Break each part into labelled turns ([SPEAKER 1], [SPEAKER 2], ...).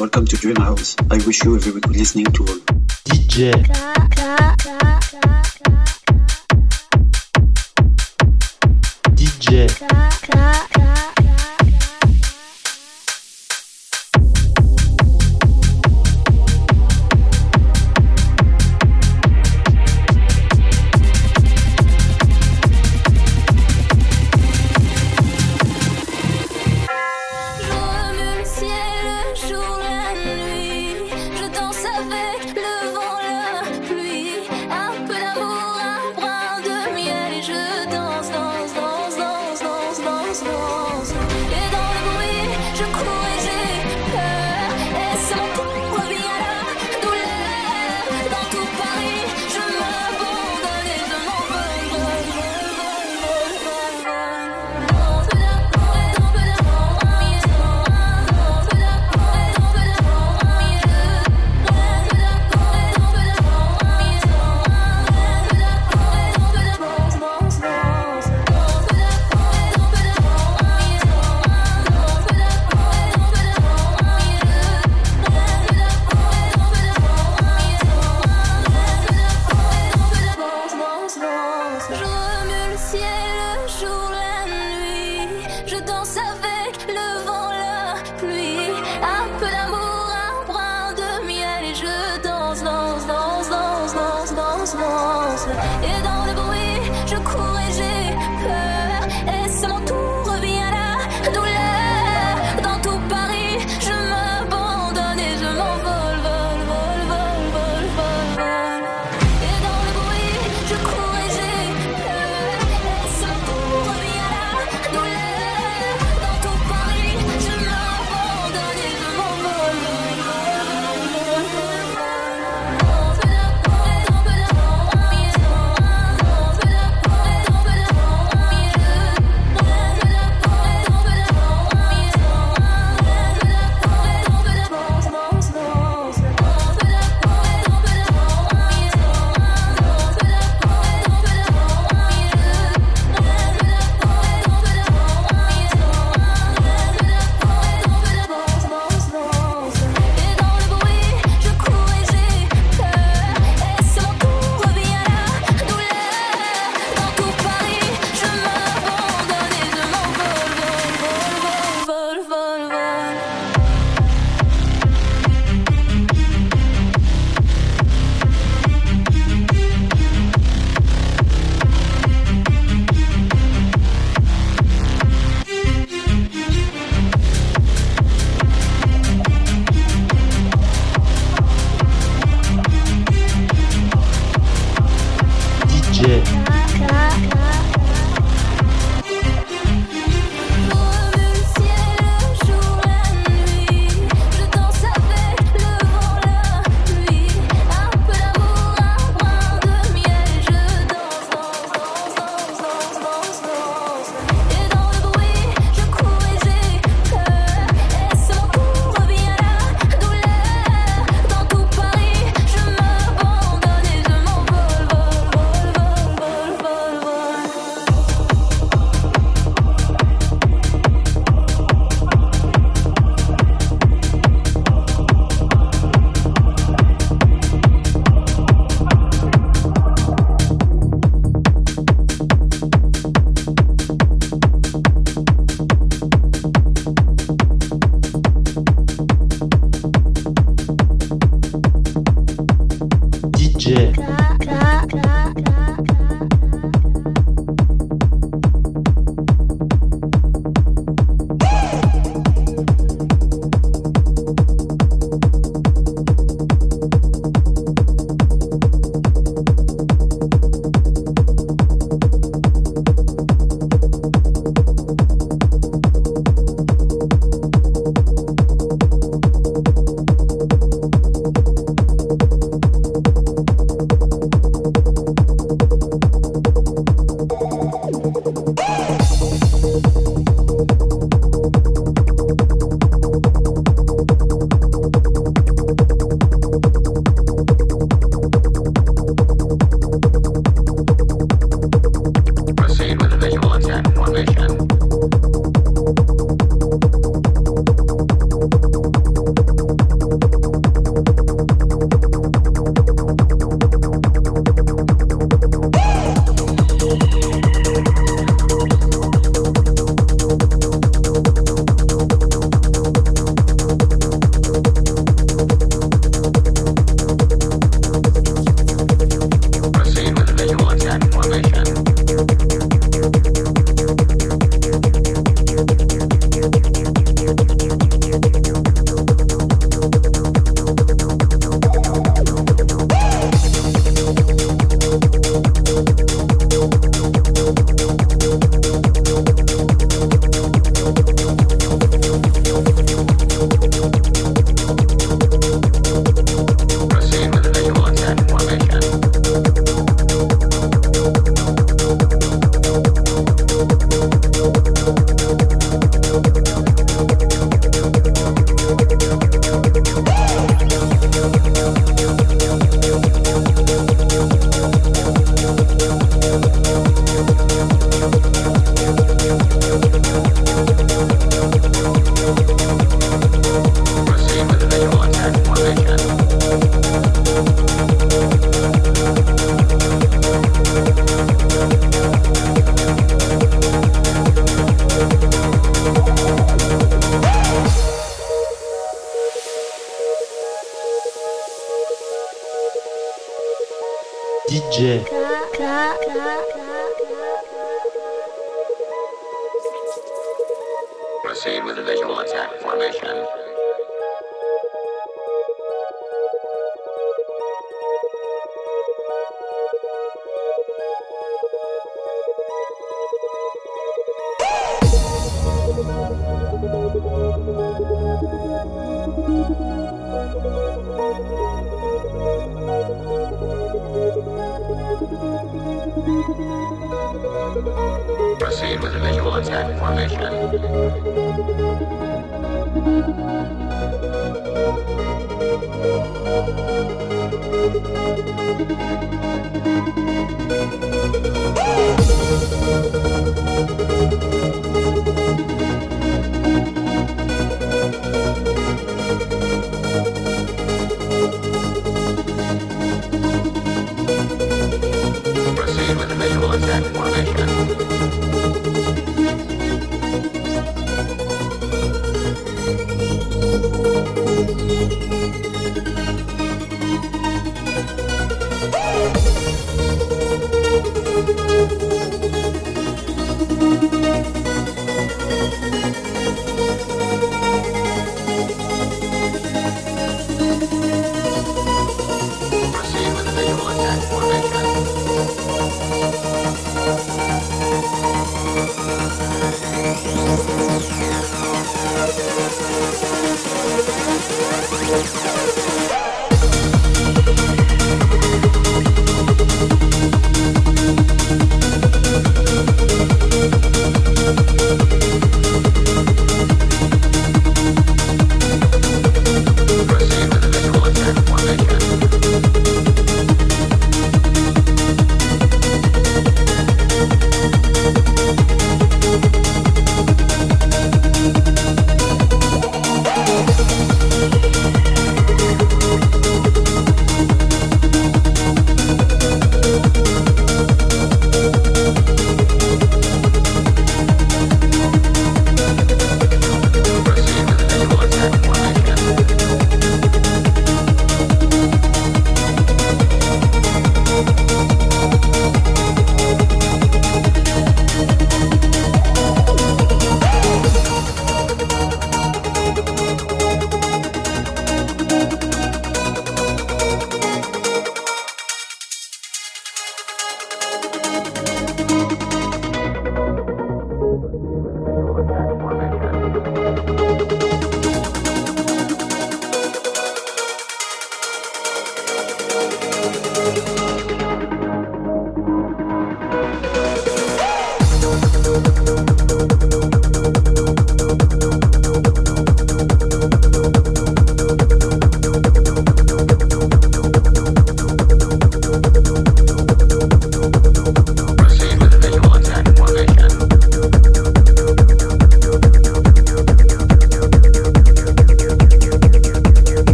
[SPEAKER 1] Welcome to Dream House. I wish you a very good listening to all.
[SPEAKER 2] DJ. DJ.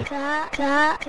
[SPEAKER 3] DJ.